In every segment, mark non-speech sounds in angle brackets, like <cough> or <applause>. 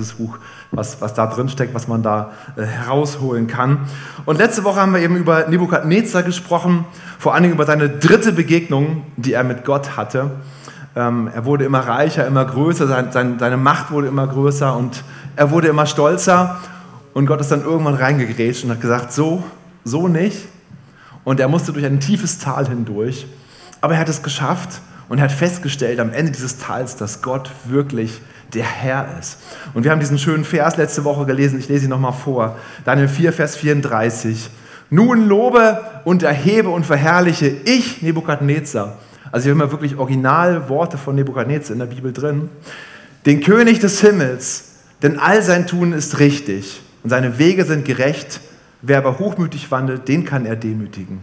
dieses Buch, was, was da drin steckt, was man da äh, herausholen kann. Und letzte Woche haben wir eben über Nebukadnezar gesprochen, vor allen Dingen über seine dritte Begegnung, die er mit Gott hatte. Ähm, er wurde immer reicher, immer größer, sein, sein, seine Macht wurde immer größer und er wurde immer stolzer. Und Gott ist dann irgendwann reingegrätscht und hat gesagt, so, so nicht. Und er musste durch ein tiefes Tal hindurch. Aber er hat es geschafft und er hat festgestellt am Ende dieses Tals, dass Gott wirklich der Herr ist. Und wir haben diesen schönen Vers letzte Woche gelesen, ich lese ihn nochmal vor. Daniel 4, Vers 34. Nun lobe und erhebe und verherrliche ich Nebukadnezar. Also hier haben wir wirklich Originalworte von Nebukadnezar in der Bibel drin. Den König des Himmels, denn all sein Tun ist richtig und seine Wege sind gerecht. Wer aber hochmütig wandelt, den kann er demütigen.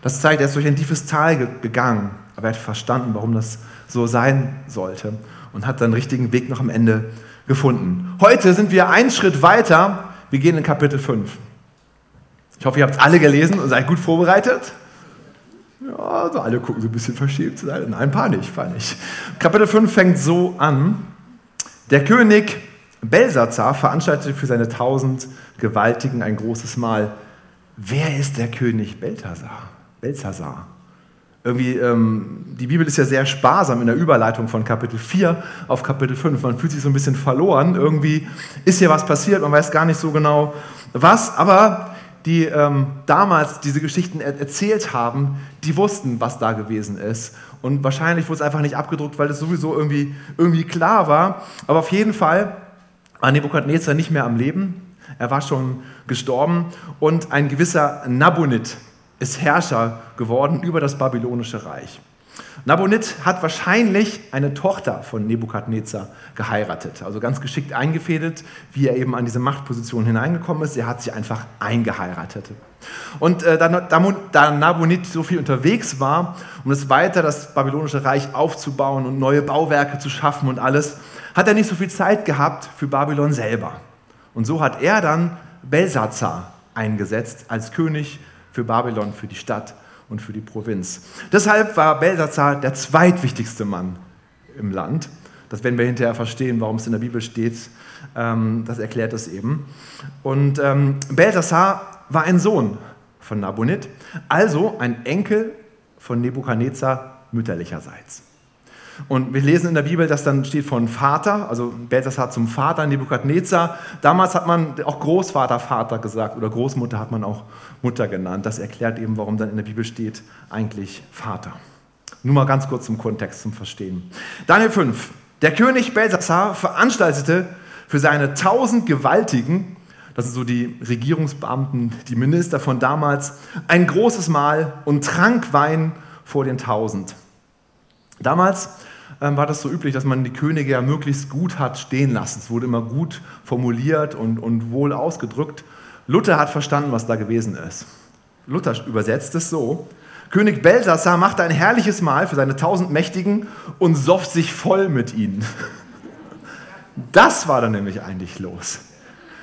Das zeigt, er ist durch ein tiefes Tal gegangen, aber er hat verstanden, warum das so sein sollte und hat seinen richtigen Weg noch am Ende gefunden. Heute sind wir einen Schritt weiter. Wir gehen in Kapitel 5. Ich hoffe, ihr habt es alle gelesen und seid gut vorbereitet. Ja, also alle gucken so ein bisschen verschämt. Nein, ein paar nicht, paar nicht. Kapitel 5 fängt so an. Der König Belsazar veranstaltete für seine tausend Gewaltigen ein großes Mahl. Wer ist der König Belsazar? Belsazar irgendwie, ähm, die Bibel ist ja sehr sparsam in der Überleitung von Kapitel 4 auf Kapitel 5. Man fühlt sich so ein bisschen verloren. Irgendwie ist hier was passiert, man weiß gar nicht so genau was. Aber die ähm, damals diese Geschichten er erzählt haben, die wussten, was da gewesen ist. Und wahrscheinlich wurde es einfach nicht abgedruckt, weil es sowieso irgendwie, irgendwie klar war. Aber auf jeden Fall war Nebukadnezar nicht mehr am Leben. Er war schon gestorben. Und ein gewisser Nabonid, ist Herrscher geworden über das babylonische Reich. Nabonid hat wahrscheinlich eine Tochter von Nebukadnezar geheiratet, also ganz geschickt eingefädelt, wie er eben an diese Machtposition hineingekommen ist. Er hat sie einfach eingeheiratet. Und äh, da, da Nabonid so viel unterwegs war, um es weiter das babylonische Reich aufzubauen und neue Bauwerke zu schaffen und alles, hat er nicht so viel Zeit gehabt für Babylon selber. Und so hat er dann Belsazar eingesetzt als König für Babylon, für die Stadt und für die Provinz. Deshalb war Belsazar der zweitwichtigste Mann im Land. Das werden wir hinterher verstehen, warum es in der Bibel steht. Ähm, das erklärt es eben. Und ähm, Belsazar war ein Sohn von Nabonid, also ein Enkel von Nebukadnezar mütterlicherseits. Und wir lesen in der Bibel, dass dann steht von Vater, also Belshazzar zum Vater, Nebukadnezar. Damals hat man auch Großvater, Vater gesagt oder Großmutter hat man auch Mutter genannt. Das erklärt eben, warum dann in der Bibel steht eigentlich Vater. Nur mal ganz kurz zum Kontext zum Verstehen. Daniel 5. Der König Belshazzar veranstaltete für seine tausend Gewaltigen, das sind so die Regierungsbeamten, die Minister von damals, ein großes Mahl und trank Wein vor den tausend. Damals war das so üblich, dass man die Könige ja möglichst gut hat stehen lassen. Es wurde immer gut formuliert und, und wohl ausgedrückt. Luther hat verstanden, was da gewesen ist. Luther übersetzt es so: König Belsassar machte ein herrliches Mahl für seine tausend Mächtigen und soff sich voll mit ihnen. <laughs> Das war dann nämlich eigentlich los.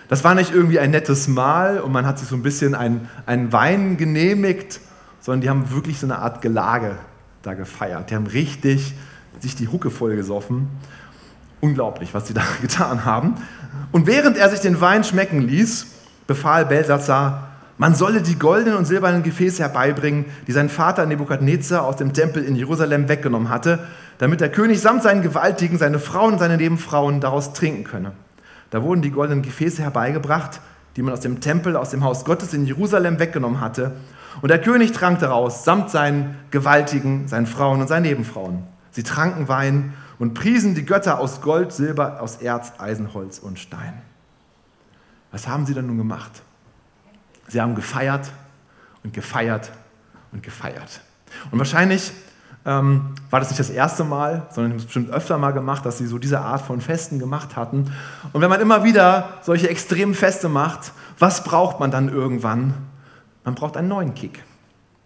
Das war nicht irgendwie ein nettes Mahl und man hat sich so ein bisschen einen Wein genehmigt, sondern die haben wirklich so eine Art Gelage da gefeiert. Die haben richtig sich die Hucke voll gesoffen. Unglaublich, was sie da <laughs> getan haben. Und während er sich den Wein schmecken ließ, befahl Belsazar, man solle die goldenen und silbernen Gefäße herbeibringen, die sein Vater Nebukadnezar aus dem Tempel in Jerusalem weggenommen hatte, damit der König samt seinen Gewaltigen, seine Frauen und seine Nebenfrauen daraus trinken könne. Da wurden die goldenen Gefäße herbeigebracht, die man aus dem Tempel, aus dem Haus Gottes in Jerusalem weggenommen hatte, und der König trank daraus, samt seinen Gewaltigen, seinen Frauen und seinen Nebenfrauen. Sie tranken Wein und priesen die Götter aus Gold, Silber, aus Erz, Eisenholz und Stein. Was haben sie dann nun gemacht? Sie haben gefeiert und gefeiert und gefeiert. Und wahrscheinlich ähm, war das nicht das erste Mal, sondern es bestimmt öfter mal gemacht, dass sie so diese Art von Festen gemacht hatten. Und wenn man immer wieder solche extremen Feste macht, was braucht man dann irgendwann? Man braucht einen neuen Kick.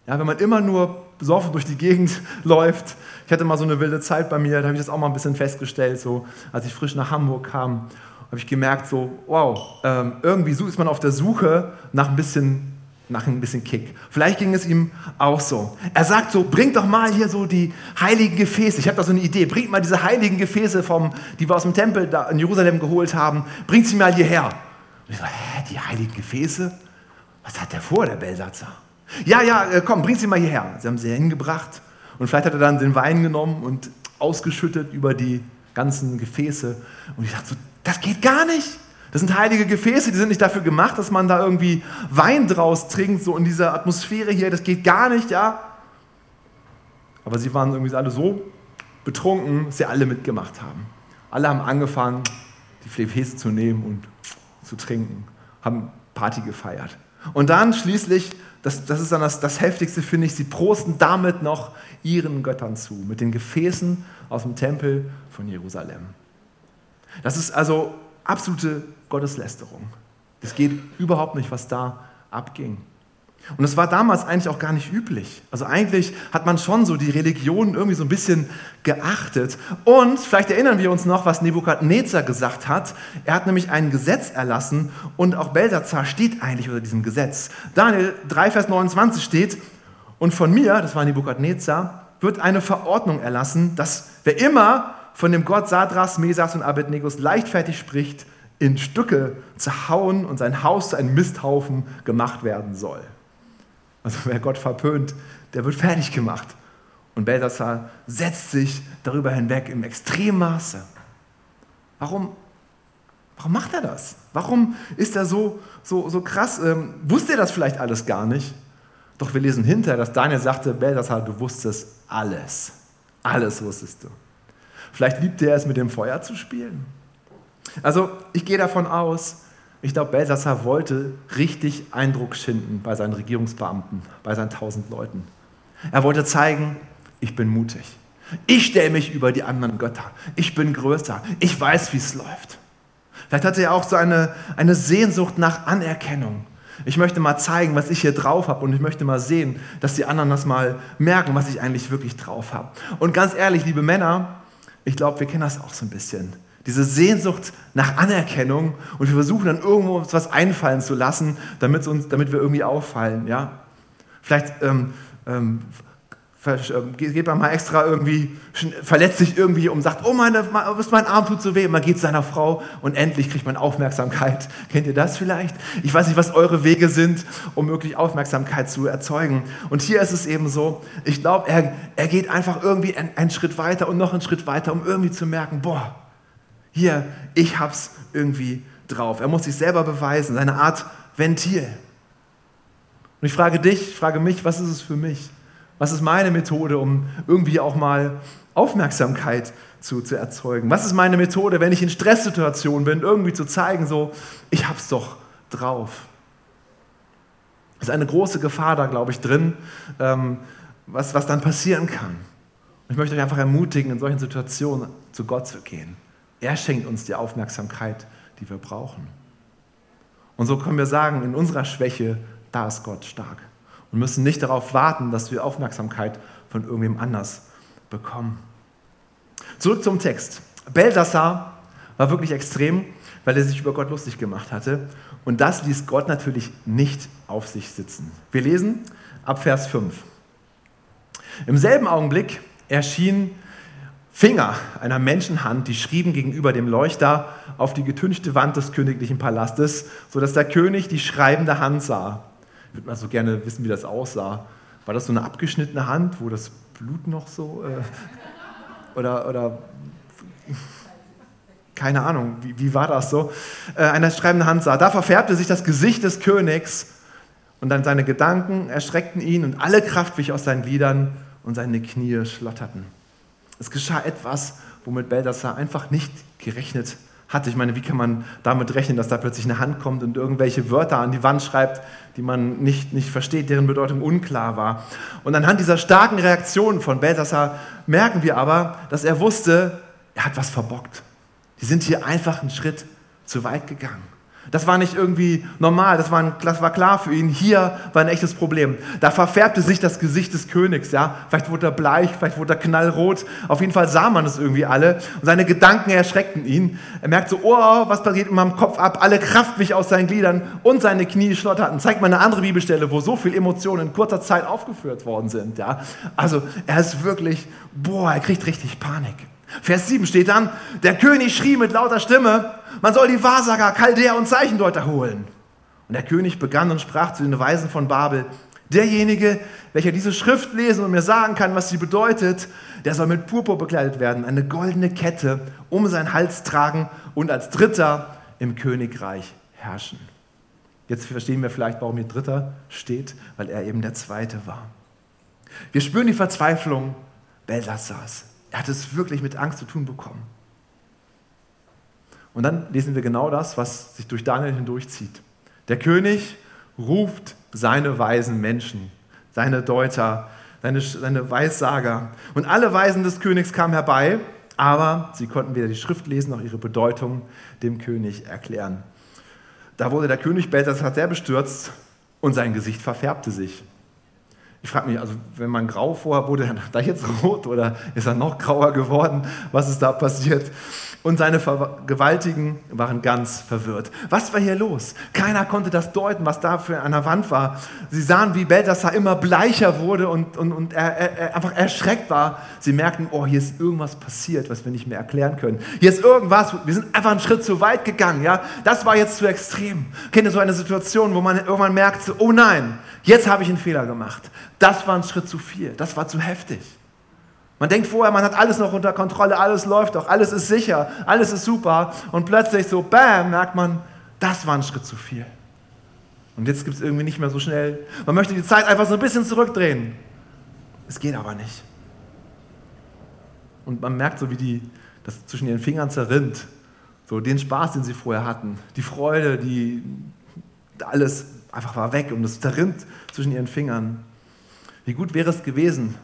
Ja, wenn man immer nur besoffen durch die Gegend <laughs> läuft. Ich hatte mal so eine wilde Zeit bei mir, da habe ich das auch mal ein bisschen festgestellt, so als ich frisch nach Hamburg kam, habe ich gemerkt, so, wow, ähm, irgendwie ist man auf der Suche nach ein bisschen nach ein bisschen Kick. Vielleicht ging es ihm auch so. Er sagt so, bringt doch mal hier so die heiligen Gefäße. Ich habe da so eine Idee. Bringt mal diese heiligen Gefäße, vom, die wir aus dem Tempel in Jerusalem geholt haben, bringt sie mal hierher. Und ich so, hä, die heiligen Gefäße? Was hat der vor, der Belsatzer? Ja, ja, äh, komm, bring sie mal hierher. Sie haben sie hingebracht. Und vielleicht hat er dann den Wein genommen und ausgeschüttet über die ganzen Gefäße. Und ich dachte so, das geht gar nicht. Das sind heilige Gefäße, die sind nicht dafür gemacht, dass man da irgendwie Wein draus trinkt, so in dieser Atmosphäre hier. Das geht gar nicht, ja. Aber sie waren irgendwie alle so betrunken, dass sie alle mitgemacht haben. Alle haben angefangen, die Gefäße zu nehmen und zu trinken, haben Party gefeiert. Und dann schließlich, das, das ist dann das, das Heftigste, finde ich, sie prosten damit noch ihren Göttern zu, mit den Gefäßen aus dem Tempel von Jerusalem. Das ist also absolute Gotteslästerung. Es geht überhaupt nicht, was da abging. Und es war damals eigentlich auch gar nicht üblich. Also eigentlich hat man schon so die Religion irgendwie so ein bisschen geachtet. Und vielleicht erinnern wir uns noch, was Nebukadnezar gesagt hat. Er hat nämlich ein Gesetz erlassen und auch Belsazar steht eigentlich unter diesem Gesetz. Daniel 3, Vers 29 steht, und von mir, das war Nebukadnezar, wird eine Verordnung erlassen, dass wer immer von dem Gott Sadras, Mesas und Abednego leichtfertig spricht, in Stücke zu hauen und sein Haus zu einem Misthaufen gemacht werden soll. Also wer Gott verpönt, der wird fertig gemacht. Und Belshazzar setzt sich darüber hinweg im Extremmaße. Warum, warum macht er das? Warum ist er so, so, so krass? Ähm, wusste er das vielleicht alles gar nicht? Doch wir lesen hinterher, dass Daniel sagte, Belshazzar, du wusstest alles. Alles wusstest du. Vielleicht liebte er es, mit dem Feuer zu spielen. Also ich gehe davon aus, ich glaube, Belsassar wollte richtig Eindruck schinden bei seinen Regierungsbeamten, bei seinen tausend Leuten. Er wollte zeigen, ich bin mutig. Ich stelle mich über die anderen Götter. Ich bin größer. Ich weiß, wie es läuft. Vielleicht hatte er auch so eine, eine Sehnsucht nach Anerkennung. Ich möchte mal zeigen, was ich hier drauf habe und ich möchte mal sehen, dass die anderen das mal merken, was ich eigentlich wirklich drauf habe. Und ganz ehrlich, liebe Männer, ich glaube, wir kennen das auch so ein bisschen. Diese Sehnsucht nach Anerkennung und wir versuchen dann irgendwo uns was einfallen zu lassen, damit, uns, damit wir irgendwie auffallen. Ja? Vielleicht ähm, ähm, ähm geht man mal extra irgendwie, verletzt sich irgendwie und sagt, oh, meine, mein Arm tut so weh. Man geht zu seiner Frau und endlich kriegt man Aufmerksamkeit. <laughs> Kennt ihr das vielleicht? Ich weiß nicht, was eure Wege sind, um wirklich Aufmerksamkeit zu erzeugen. Und hier ist es eben so, ich glaube, er, er geht einfach irgendwie einen, einen Schritt weiter und noch einen Schritt weiter, um irgendwie zu merken, boah, hier, ich hab's irgendwie drauf. Er muss sich selber beweisen, seine Art Ventil. Und ich frage dich, ich frage mich, was ist es für mich? Was ist meine Methode, um irgendwie auch mal Aufmerksamkeit zu, zu erzeugen? Was ist meine Methode, wenn ich in Stresssituationen bin, irgendwie zu zeigen, so, ich hab's doch drauf? Es ist eine große Gefahr da, glaube ich, drin, ähm, was, was dann passieren kann. Ich möchte euch einfach ermutigen, in solchen Situationen zu Gott zu gehen. Er schenkt uns die Aufmerksamkeit, die wir brauchen. Und so können wir sagen, in unserer Schwäche, da ist Gott stark. Und müssen nicht darauf warten, dass wir Aufmerksamkeit von irgendwem anders bekommen. Zurück zum Text. Belsassar war wirklich extrem, weil er sich über Gott lustig gemacht hatte. Und das ließ Gott natürlich nicht auf sich sitzen. Wir lesen ab Vers 5. Im selben Augenblick erschien Finger einer Menschenhand, die schrieben gegenüber dem Leuchter auf die getünchte Wand des königlichen Palastes, sodass der König die schreibende Hand sah. Ich würde mal so gerne wissen, wie das aussah. War das so eine abgeschnittene Hand, wo das Blut noch so. Äh, oder, oder. Keine Ahnung, wie, wie war das so? Äh, eine schreibende Hand sah. Da verfärbte sich das Gesicht des Königs und dann seine Gedanken erschreckten ihn und alle Kraft wich aus seinen Gliedern und seine Knie schlotterten. Es geschah etwas, womit Beldassar einfach nicht gerechnet hatte. Ich meine, wie kann man damit rechnen, dass da plötzlich eine Hand kommt und irgendwelche Wörter an die Wand schreibt, die man nicht, nicht versteht, deren Bedeutung unklar war. Und anhand dieser starken Reaktion von Beldassar merken wir aber, dass er wusste, er hat was verbockt. Die sind hier einfach einen Schritt zu weit gegangen. Das war nicht irgendwie normal, das war, ein, das war klar für ihn. Hier war ein echtes Problem. Da verfärbte sich das Gesicht des Königs. Ja? Vielleicht wurde er bleich, vielleicht wurde er knallrot. Auf jeden Fall sah man es irgendwie alle. Und seine Gedanken erschreckten ihn. Er merkt so, oh, was passiert in meinem Kopf ab? Alle Kraft wich aus seinen Gliedern und seine Knie schlotterten. Zeigt mal eine andere Bibelstelle, wo so viele Emotionen in kurzer Zeit aufgeführt worden sind. Ja? Also er ist wirklich, boah, er kriegt richtig Panik. Vers 7 steht dann, der König schrie mit lauter Stimme, man soll die Wahrsager, Chaldäer und Zeichendeuter holen. Und der König begann und sprach zu den Weisen von Babel, derjenige, welcher diese Schrift lesen und mir sagen kann, was sie bedeutet, der soll mit Purpur bekleidet werden, eine goldene Kette um seinen Hals tragen und als Dritter im Königreich herrschen. Jetzt verstehen wir vielleicht, warum hier Dritter steht, weil er eben der Zweite war. Wir spüren die Verzweiflung Belsassars. Er hat es wirklich mit Angst zu tun bekommen. Und dann lesen wir genau das, was sich durch Daniel hindurchzieht. Der König ruft seine weisen Menschen, seine Deuter, seine, seine Weissager. Und alle Weisen des Königs kamen herbei, aber sie konnten weder die Schrift lesen noch ihre Bedeutung dem König erklären. Da wurde der König Belshazzar sehr bestürzt und sein Gesicht verfärbte sich. Ich frage mich, also wenn man grau vorher wurde, er da jetzt rot oder ist er noch grauer geworden? Was ist da passiert? Und seine Gewaltigen waren ganz verwirrt. Was war hier los? Keiner konnte das deuten, was da für der Wand war. Sie sahen, wie Belsassar immer bleicher wurde und, und, und er, er einfach erschreckt war. Sie merkten, oh, hier ist irgendwas passiert, was wir nicht mehr erklären können. Hier ist irgendwas, wir sind einfach einen Schritt zu weit gegangen. Ja? Das war jetzt zu extrem. Kennt ihr so eine Situation, wo man irgendwann merkt, oh nein, jetzt habe ich einen Fehler gemacht. Das war ein Schritt zu viel, das war zu heftig. Man denkt vorher, man hat alles noch unter Kontrolle, alles läuft doch, alles ist sicher, alles ist super. Und plötzlich so, bam, merkt man, das war ein Schritt zu viel. Und jetzt gibt es irgendwie nicht mehr so schnell. Man möchte die Zeit einfach so ein bisschen zurückdrehen. Es geht aber nicht. Und man merkt so, wie die, das zwischen ihren Fingern zerrinnt. So den Spaß, den sie vorher hatten. Die Freude, die alles einfach war weg und es zerrinnt zwischen ihren Fingern. Wie gut wäre es gewesen,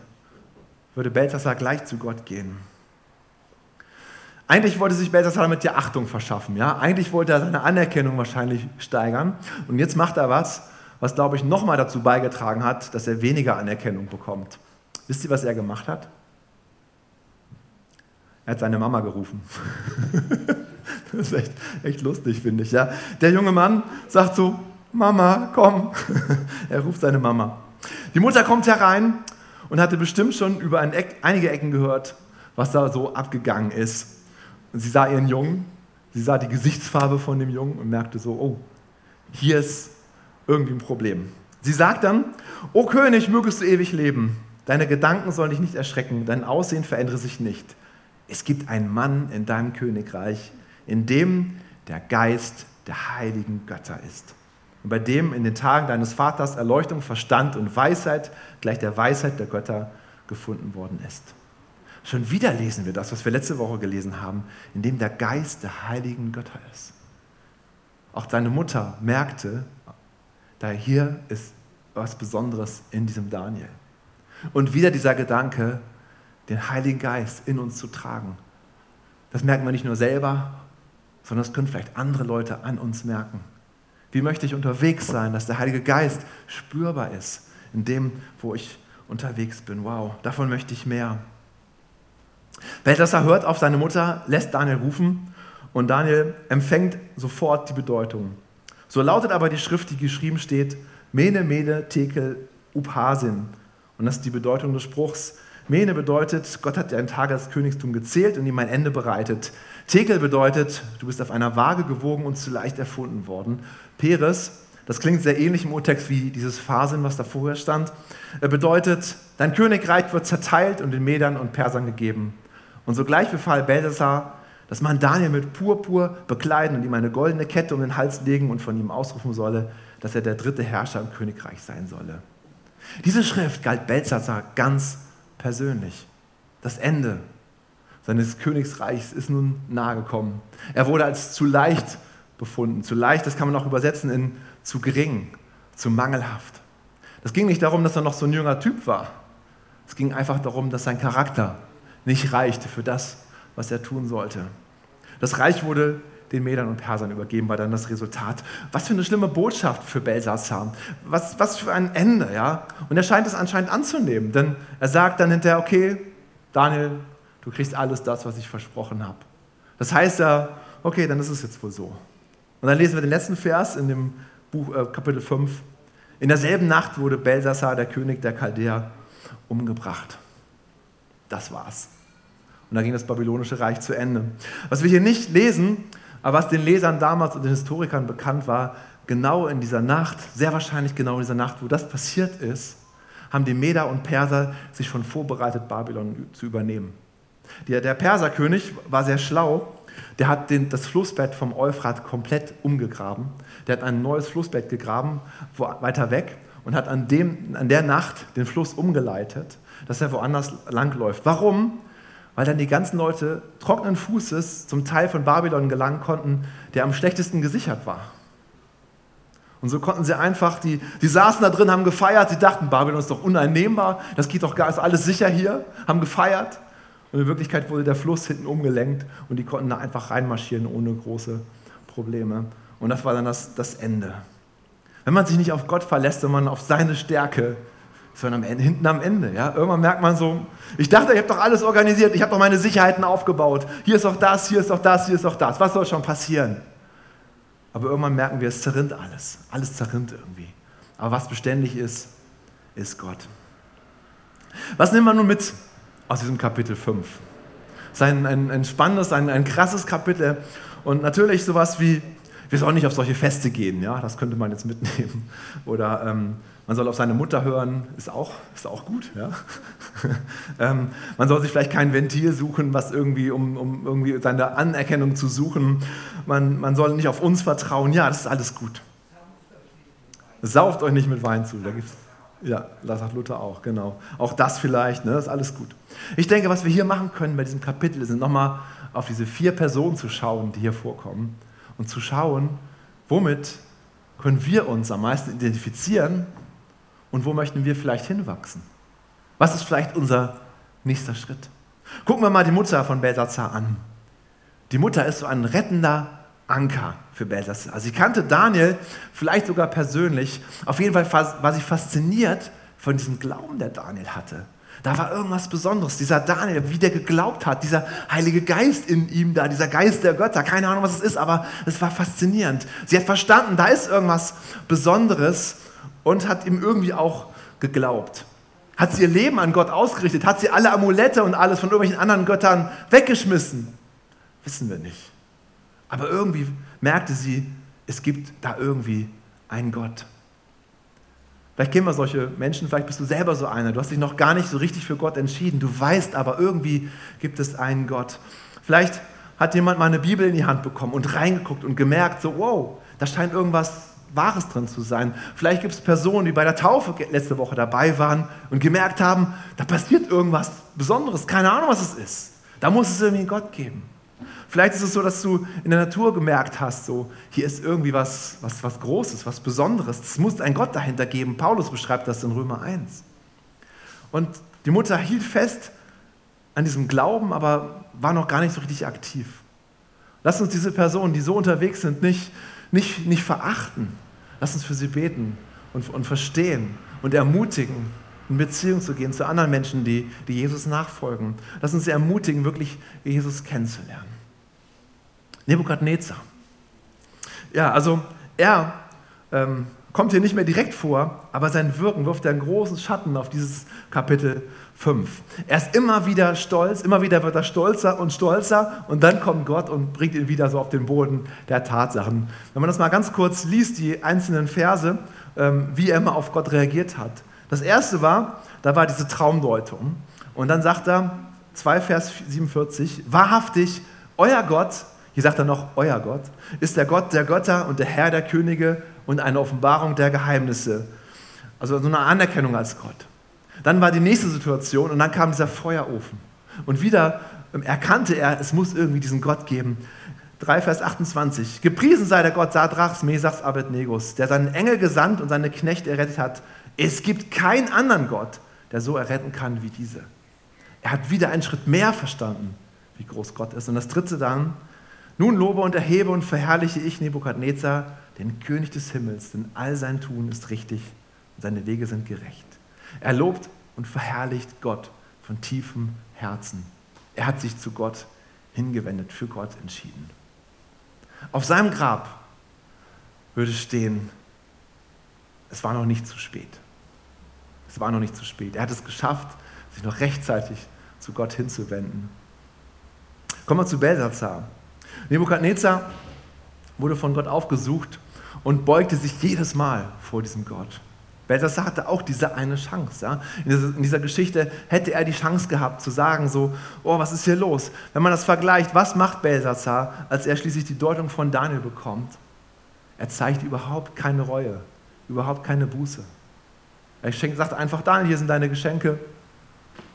würde Belsassar gleich zu Gott gehen. Eigentlich wollte sich Belsassar damit ja Achtung verschaffen. Ja? Eigentlich wollte er seine Anerkennung wahrscheinlich steigern. Und jetzt macht er was, was, glaube ich, nochmal dazu beigetragen hat, dass er weniger Anerkennung bekommt. Wisst ihr, was er gemacht hat? Er hat seine Mama gerufen. <laughs> das ist echt, echt lustig, finde ich. Ja? Der junge Mann sagt so, Mama, komm. <laughs> er ruft seine Mama. Die Mutter kommt herein und hatte bestimmt schon über Eck, einige Ecken gehört, was da so abgegangen ist. Und sie sah ihren Jungen, sie sah die Gesichtsfarbe von dem Jungen und merkte so, oh, hier ist irgendwie ein Problem. Sie sagt dann, O König, mögest du ewig leben. Deine Gedanken sollen dich nicht erschrecken, dein Aussehen verändere sich nicht. Es gibt einen Mann in deinem Königreich, in dem der Geist der heiligen Götter ist und bei dem in den Tagen deines Vaters Erleuchtung, Verstand und Weisheit gleich der Weisheit der Götter gefunden worden ist. Schon wieder lesen wir das, was wir letzte Woche gelesen haben, in dem der Geist der heiligen Götter ist. Auch seine Mutter merkte, da hier ist was Besonderes in diesem Daniel. Und wieder dieser Gedanke, den Heiligen Geist in uns zu tragen. Das merken wir nicht nur selber, sondern das können vielleicht andere Leute an uns merken. Wie möchte ich unterwegs sein, dass der Heilige Geist spürbar ist in dem, wo ich unterwegs bin? Wow, davon möchte ich mehr. Beltasar hört auf seine Mutter, lässt Daniel rufen und Daniel empfängt sofort die Bedeutung. So lautet aber die Schrift, die geschrieben steht, Mene, Mene, Tekel, Uphasin. Und das ist die Bedeutung des Spruchs. Mene bedeutet, Gott hat dir einen Tag als Königtum gezählt und ihm ein Ende bereitet. Tekel bedeutet, du bist auf einer Waage gewogen und zu leicht erfunden worden. Peres, das klingt sehr ähnlich im Urtext wie dieses Phasen, was da vorher stand, bedeutet, dein Königreich wird zerteilt und den Medern und Persern gegeben. Und sogleich befahl Belsassar, dass man Daniel mit Purpur bekleiden und ihm eine goldene Kette um den Hals legen und von ihm ausrufen solle, dass er der dritte Herrscher im Königreich sein solle. Diese Schrift galt Belsassar ganz persönlich. Das Ende seines Königsreichs ist nun nahe gekommen. Er wurde als zu leicht befunden. Zu leicht, das kann man auch übersetzen in zu gering, zu mangelhaft. Das ging nicht darum, dass er noch so ein junger Typ war. Es ging einfach darum, dass sein Charakter nicht reichte für das, was er tun sollte. Das Reich wurde den Medern und Persern übergeben, war dann das Resultat. Was für eine schlimme Botschaft für Belshazzar. Was, was für ein Ende, ja. Und er scheint es anscheinend anzunehmen, denn er sagt dann hinterher, okay, Daniel, du kriegst alles das, was ich versprochen habe. Das heißt ja, okay, dann ist es jetzt wohl so. Und dann lesen wir den letzten Vers in dem Buch, äh, Kapitel 5. In derselben Nacht wurde Belshazzar, der König der Chaldäer, umgebracht. Das war's. Und da ging das babylonische Reich zu Ende. Was wir hier nicht lesen, aber was den Lesern damals und den Historikern bekannt war, genau in dieser Nacht, sehr wahrscheinlich genau in dieser Nacht, wo das passiert ist, haben die Meder und Perser sich schon vorbereitet, Babylon zu übernehmen. Der, der Perserkönig war sehr schlau. Der hat den, das Flussbett vom Euphrat komplett umgegraben. Der hat ein neues Flussbett gegraben, wo, weiter weg, und hat an, dem, an der Nacht den Fluss umgeleitet, dass er woanders langläuft. Warum? Weil dann die ganzen Leute trockenen Fußes zum Teil von Babylon gelangen konnten, der am schlechtesten gesichert war. Und so konnten sie einfach, die, die saßen da drin, haben gefeiert, sie dachten, Babylon ist doch uneinnehmbar, das geht doch gar, ist alles sicher hier, haben gefeiert. Und in Wirklichkeit wurde der Fluss hinten umgelenkt und die konnten da einfach reinmarschieren ohne große Probleme. Und das war dann das, das Ende. Wenn man sich nicht auf Gott verlässt, man auf seine Stärke, man am Ende, hinten am Ende. Ja? Irgendwann merkt man so, ich dachte, ich habe doch alles organisiert, ich habe doch meine Sicherheiten aufgebaut. Hier ist doch das, hier ist doch das, hier ist doch das. Was soll schon passieren? Aber irgendwann merken wir, es zerrinnt alles. Alles zerrinnt irgendwie. Aber was beständig ist, ist Gott. Was nehmen wir nun mit aus diesem Kapitel 5? Es ist ein, ein, ein spannendes, ein, ein krasses Kapitel und natürlich sowas wie, wir sollen nicht auf solche Feste gehen, ja, das könnte man jetzt mitnehmen. <laughs> Oder ähm, man soll auf seine Mutter hören, ist auch, ist auch gut. Ja? <laughs> ähm, man soll sich vielleicht kein Ventil suchen, was irgendwie, um, um irgendwie seine Anerkennung zu suchen. Man, man soll nicht auf uns vertrauen. Ja, das ist alles gut. Sauft euch nicht mit Wein zu. Da gibt's, ja, das sagt Luther auch, genau. Auch das vielleicht, ne, das ist alles gut. Ich denke, was wir hier machen können bei diesem Kapitel, ist nochmal auf diese vier Personen zu schauen, die hier vorkommen und zu schauen, womit können wir uns am meisten identifizieren und wo möchten wir vielleicht hinwachsen? Was ist vielleicht unser nächster Schritt? Gucken wir mal die Mutter von Belsazar an. Die Mutter ist so ein rettender Anker für Belsazar. Sie kannte Daniel vielleicht sogar persönlich. Auf jeden Fall war sie fasziniert von diesem Glauben, der Daniel hatte. Da war irgendwas Besonderes. Dieser Daniel, wie der geglaubt hat, dieser Heilige Geist in ihm da, dieser Geist der Götter. Keine Ahnung, was es ist, aber es war faszinierend. Sie hat verstanden, da ist irgendwas Besonderes und hat ihm irgendwie auch geglaubt. Hat sie ihr Leben an Gott ausgerichtet? Hat sie alle Amulette und alles von irgendwelchen anderen Göttern weggeschmissen? Wissen wir nicht. Aber irgendwie merkte sie, es gibt da irgendwie einen Gott. Vielleicht kennen wir solche Menschen, vielleicht bist du selber so einer. Du hast dich noch gar nicht so richtig für Gott entschieden. Du weißt aber, irgendwie gibt es einen Gott. Vielleicht hat jemand mal eine Bibel in die Hand bekommen und reingeguckt und gemerkt, so, wow, da scheint irgendwas Wahres drin zu sein. Vielleicht gibt es Personen, die bei der Taufe letzte Woche dabei waren und gemerkt haben, da passiert irgendwas Besonderes, keine Ahnung, was es ist. Da muss es irgendwie einen Gott geben. Vielleicht ist es so, dass du in der Natur gemerkt hast, so, hier ist irgendwie was, was, was Großes, was Besonderes. Es muss einen Gott dahinter geben. Paulus beschreibt das in Römer 1. Und die Mutter hielt fest an diesem Glauben, aber war noch gar nicht so richtig aktiv. Lass uns diese Personen, die so unterwegs sind, nicht nicht, nicht verachten. Lass uns für sie beten und, und verstehen und ermutigen, in Beziehung zu gehen zu anderen Menschen, die, die Jesus nachfolgen. Lass uns sie ermutigen, wirklich Jesus kennenzulernen. Nebukadnezar. Ja, also er ähm, kommt hier nicht mehr direkt vor, aber sein Wirken wirft einen großen Schatten auf dieses Kapitel 5. Er ist immer wieder stolz, immer wieder wird er stolzer und stolzer und dann kommt Gott und bringt ihn wieder so auf den Boden der Tatsachen. Wenn man das mal ganz kurz liest, die einzelnen Verse, ähm, wie er immer auf Gott reagiert hat. Das erste war, da war diese Traumdeutung und dann sagt er, 2 Vers 47, wahrhaftig, euer Gott, hier sagt er noch, euer Gott, ist der Gott der Götter und der Herr der Könige und eine Offenbarung der Geheimnisse. Also so eine Anerkennung als Gott. Dann war die nächste Situation und dann kam dieser Feuerofen. Und wieder erkannte er, es muss irgendwie diesen Gott geben. 3 Vers 28. Gepriesen sei der Gott Sadrachs, Mesachs, Abednegos, der seinen Engel gesandt und seine Knechte errettet hat. Es gibt keinen anderen Gott, der so erretten kann wie diese. Er hat wieder einen Schritt mehr verstanden, wie groß Gott ist. Und das dritte dann, Nun lobe und erhebe und verherrliche ich Nebukadnezar, den König des Himmels, denn all sein Tun ist richtig und seine Wege sind gerecht. Er lobt und verherrlicht Gott von tiefem Herzen. Er hat sich zu Gott hingewendet, für Gott entschieden. Auf seinem Grab würde stehen, es war noch nicht zu spät. Es war noch nicht zu spät. Er hat es geschafft, sich noch rechtzeitig zu Gott hinzuwenden. Kommen wir zu Belsazar. Nebukadnezar wurde von Gott aufgesucht und beugte sich jedes Mal vor diesem Gott. Belsasar hatte auch diese eine Chance. Ja? In, dieser, Geschichte hätte er die Chance gehabt zu sagen, so, oh, was ist hier los? Wenn man das vergleicht, was macht Belsasar, als er schließlich die Deutung von Daniel bekommt? Er zeigt überhaupt keine Reue, überhaupt keine Buße. Er schenkt, sagt einfach, Daniel, hier sind deine Geschenke,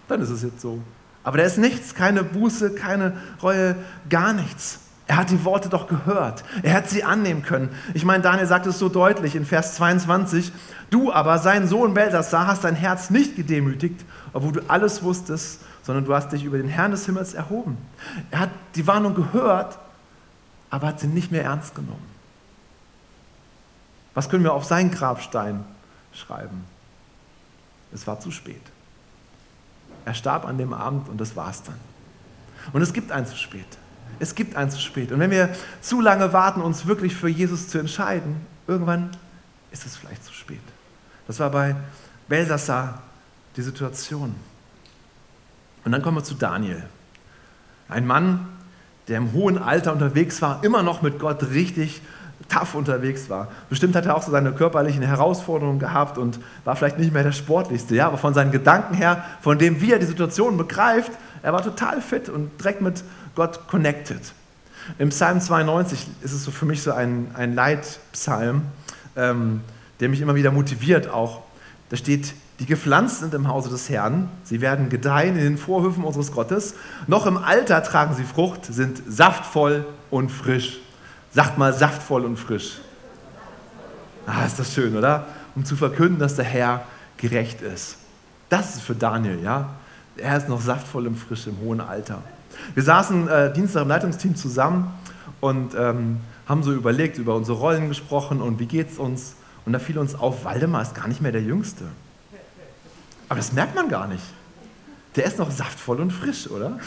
dann ist es jetzt so. Aber da ist nichts, keine Buße, keine Reue, gar nichts. Er hat die Worte doch gehört. Er hat sie annehmen können. Ich meine, Daniel sagt es so deutlich in Vers 22. Du aber, sein Sohn Belsassar, hast dein Herz nicht gedemütigt, obwohl du alles wusstest, sondern du hast dich über den Herrn des Himmels erhoben. Er hat die Warnung gehört, aber hat sie nicht mehr ernst genommen. Was können wir auf seinen Grabstein schreiben? Es war zu spät. Er starb an dem Abend und das war's dann. Und es gibt ein zu spät. Es gibt ein zu spät. Und wenn wir zu lange warten, uns wirklich für Jesus zu entscheiden, irgendwann ist es vielleicht zu spät. Das war bei Belsassar die Situation. Und dann kommen wir zu Daniel. Ein Mann, der im hohen Alter unterwegs war, immer noch mit Gott richtig tough unterwegs war. Bestimmt hat er auch so seine körperlichen Herausforderungen gehabt und war vielleicht nicht mehr der Sportlichste, ja, aber von seinen Gedanken her, von dem, wie er die Situation begreift, er war total fit und direkt mit Gott connected. Im Psalm 92 ist es so für mich so ein, ein Leitpsalm, ähm, der mich immer wieder motiviert auch. Da steht, die gepflanzt sind im Hause des Herrn, sie werden gedeihen in den Vorhöfen unseres Gottes, noch im Alter tragen sie Frucht, sind saftvoll und frisch. Sagt mal saftvoll und frisch. Ah, ist das schön, oder? Um zu verkünden, dass der Herr gerecht ist. Das ist für Daniel, ja. Er ist noch saftvoll und frisch im hohen Alter. Wir saßen äh, Dienstag im Leitungsteam zusammen und ähm, haben so überlegt, über unsere Rollen gesprochen und wie geht es uns. Und da fiel uns auf, Waldemar ist gar nicht mehr der Jüngste. Aber das merkt man gar nicht. Der ist noch saftvoll und frisch, oder?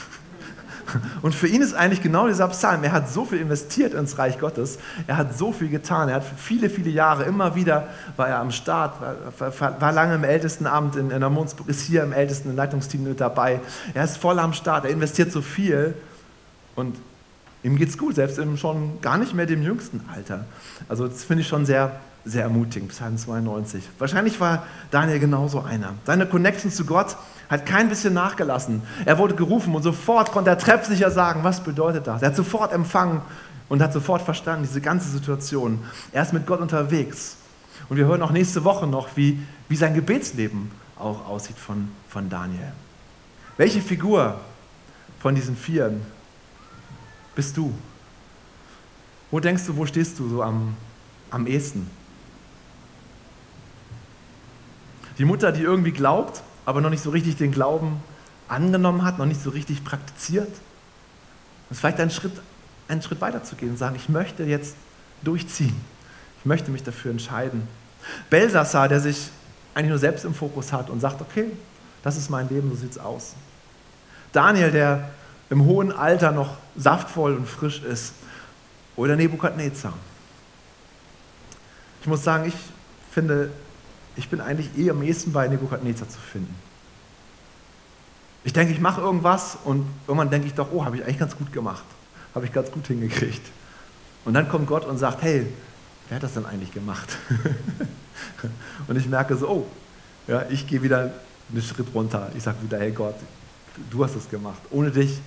Und für ihn ist eigentlich genau dieser Psalm. Er hat so viel investiert ins Reich Gottes. Er hat so viel getan. Er hat viele, viele Jahre immer wieder war er am Start, war, war, war lange im Ältestenamt in, in der Mundsburg, ist hier im Ältesten Leitungsteam mit dabei. Er ist voll am Start. Er investiert so viel und ihm geht es gut, selbst im schon gar nicht mehr dem jüngsten Alter. Also das finde ich schon sehr, sehr ermutigend. Psalm 92. Wahrscheinlich war Daniel genauso einer. Seine Connection zu Gott hat kein bisschen nachgelassen. Er wurde gerufen und sofort konnte er treffsicher sagen, was bedeutet das. Er hat sofort empfangen und hat sofort verstanden, diese ganze Situation. Er ist mit Gott unterwegs. Und wir hören auch nächste Woche noch, wie, wie sein Gebetsleben auch aussieht von, von Daniel. Welche Figur von diesen Vieren bist du? Wo denkst du, wo stehst du so am, am ehesten? Die Mutter, die irgendwie glaubt, aber noch nicht so richtig den Glauben angenommen hat, noch nicht so richtig praktiziert. Ist vielleicht ein Schritt, einen Schritt weiter zu gehen und sagen, ich möchte jetzt durchziehen. Ich möchte mich dafür entscheiden. Belsassar, der sich eigentlich nur selbst im Fokus hat und sagt, okay, das ist mein Leben, so sieht es aus. Daniel, der im hohen Alter noch saftvoll und frisch ist. Oder Nebukadnezar. Ich muss sagen, ich finde, ich bin eigentlich eher am ehesten bei Nebukadnezar zu finden. Ich denke, ich mache irgendwas und irgendwann denke ich doch, oh, habe ich eigentlich ganz gut gemacht. Habe ich ganz gut hingekriegt. Und dann kommt Gott und sagt, hey, wer hat das denn eigentlich gemacht? <laughs> und ich merke so, oh, ja, ich gehe wieder einen Schritt runter. Ich sage wieder, hey Gott, du hast es gemacht. Ohne dich,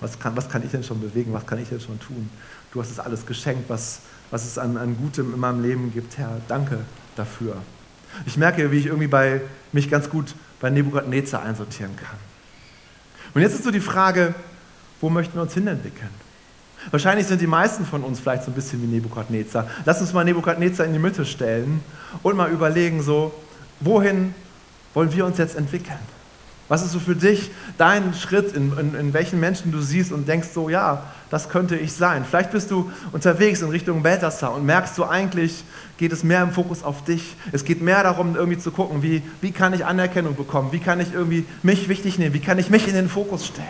was kann, was kann ich denn schon bewegen? Was kann ich denn schon tun? Du hast es alles geschenkt, was, was es an, an Gutem in meinem Leben gibt, Herr. Danke dafür. Ich merke, wie ich irgendwie bei mich ganz gut bei Nebukadnezar einsortieren kann. Und jetzt ist so die Frage, wo möchten wir uns hinentwickeln? Wahrscheinlich sind die meisten von uns vielleicht so ein bisschen wie Nebukadnezar. Lass uns mal Nebukadnezar in die Mitte stellen und mal überlegen, so, wohin wollen wir uns jetzt entwickeln? Was ist so für dich dein Schritt, in, in, in, welchen Menschen du siehst und denkst so, ja, das könnte ich sein. Vielleicht bist du unterwegs in Richtung Balthasar und merkst du eigentlich, geht es mehr im Fokus auf dich. Es geht mehr darum, irgendwie zu gucken, wie, wie kann ich Anerkennung bekommen, wie kann ich irgendwie mich wichtig nehmen, wie kann ich mich in den Fokus stellen.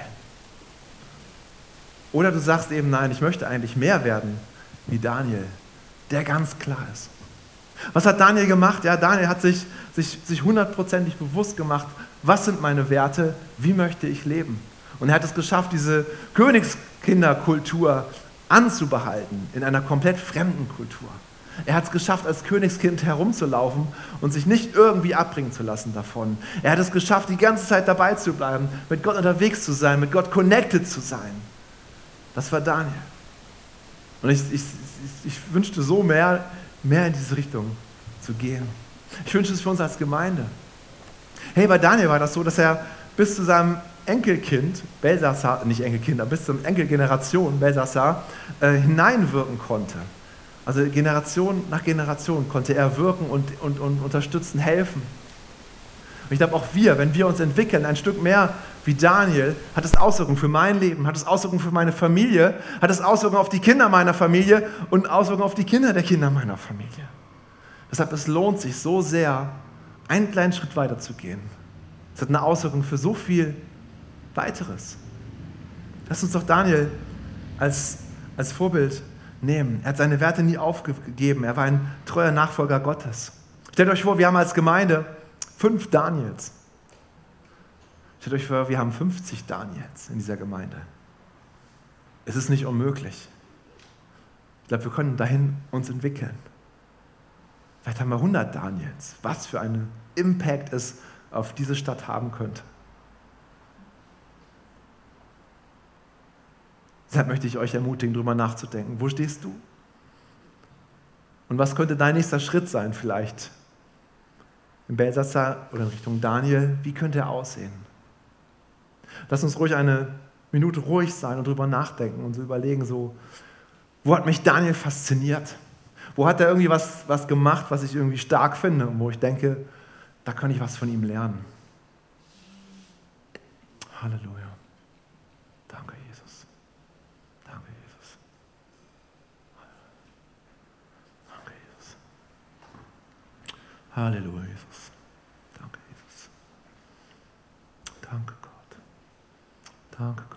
Oder du sagst eben, nein, ich möchte eigentlich mehr werden wie Daniel, der ganz klar ist. Was hat Daniel gemacht? Ja, Daniel hat sich, sich, sich hundertprozentig bewusst gemacht, was sind meine Werte, wie möchte ich leben. Und er hat es geschafft, diese Königskinderkultur anzubehalten in einer komplett fremden Kultur. Er hat es geschafft, als Königskind herumzulaufen und sich nicht irgendwie abbringen zu lassen davon. Er hat es geschafft, die ganze Zeit dabei zu bleiben, mit Gott unterwegs zu sein, mit Gott connected zu sein. Das war Daniel. Und ich, ich, ich wünschte so mehr, mehr in diese Richtung zu gehen. Ich wünsche es für uns als Gemeinde. Hey, bei Daniel war das so, dass er bis zu seinem Enkelkind, Belsassar, nicht Enkelkind, aber bis zur Enkelgeneration, Belsassar, äh, hineinwirken konnte. Also Generation nach Generation konnte er wirken und, und, und unterstützen, helfen. Und ich glaube auch wir, wenn wir uns entwickeln, ein Stück mehr wie Daniel, hat es Auswirkungen für mein Leben, hat es Auswirkungen für meine Familie, hat es Auswirkungen auf die Kinder meiner Familie und Auswirkungen auf die Kinder der Kinder meiner Familie. Deshalb es lohnt sich so sehr, einen kleinen Schritt weiter zu gehen. Es hat eine Auswirkung für so viel weiteres. Lass uns doch Daniel als, als Vorbild nehmen. Er hat seine Werte nie aufgegeben. Er war ein treuer Nachfolger Gottes. Stellt euch vor, wir haben als Gemeinde fünf Daniels. Stellt euch vor, wir haben 50 Daniels in dieser Gemeinde. Es ist nicht unmöglich. Ich glaube, wir können dahin uns entwickeln. Vielleicht haben wir 100 Daniels. Was für einen Impact es auf diese Stadt haben könnte. Deshalb möchte ich euch ermutigen, darüber nachzudenken. Wo stehst du? Und was könnte dein nächster Schritt sein vielleicht? Im Belsatzer oder in Richtung Daniel, wie könnte er aussehen? Lass uns ruhig eine Minute ruhig sein und darüber nachdenken und so überlegen, so, wo hat mich Daniel fasziniert? Wo hat er irgendwie was, was gemacht, was ich irgendwie stark finde und wo ich denke, da kann ich was von ihm lernen. Halleluja. Danke, Jesus. Danke, Jesus. Danke, Jesus. Halleluja, Jesus. Danke, Jesus. Danke, Gott. Danke, Gott.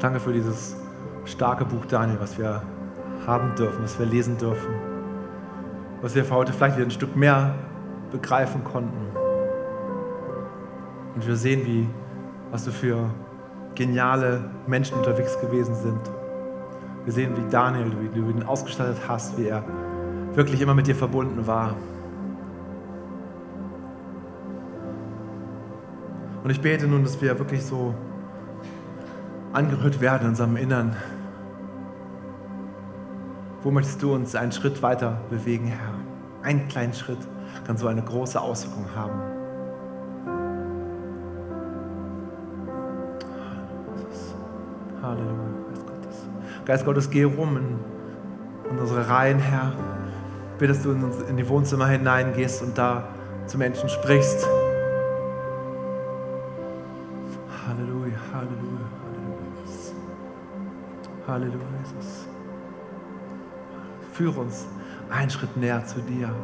Danke für dieses starke Buch Daniel, was wir haben dürfen, was wir lesen dürfen, was wir für heute vielleicht wieder ein Stück mehr begreifen konnten. Und wir sehen, wie, was du für geniale Menschen unterwegs gewesen sind. Wir sehen, wie Daniel, wie du ihn ausgestattet hast, wie er wirklich immer mit dir verbunden war. Und ich bete nun, dass wir wirklich so angerührt werden in unserem Innern. Wo möchtest du uns einen Schritt weiter bewegen, Herr? Ein kleiner Schritt kann so eine große Auswirkung haben. Halleluja, Geist Gottes. Geist Gottes, geh rum in, in unsere Reihen, Herr. Bitte, dass du in, in die Wohnzimmer hineingehst und da zu Menschen sprichst. Halleluja, Jesus. Führe uns einen Schritt näher zu dir,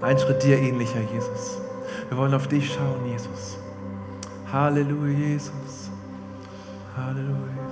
einen Schritt dir ähnlicher, Jesus. Wir wollen auf dich schauen, Jesus. Halleluja, Jesus. Halleluja,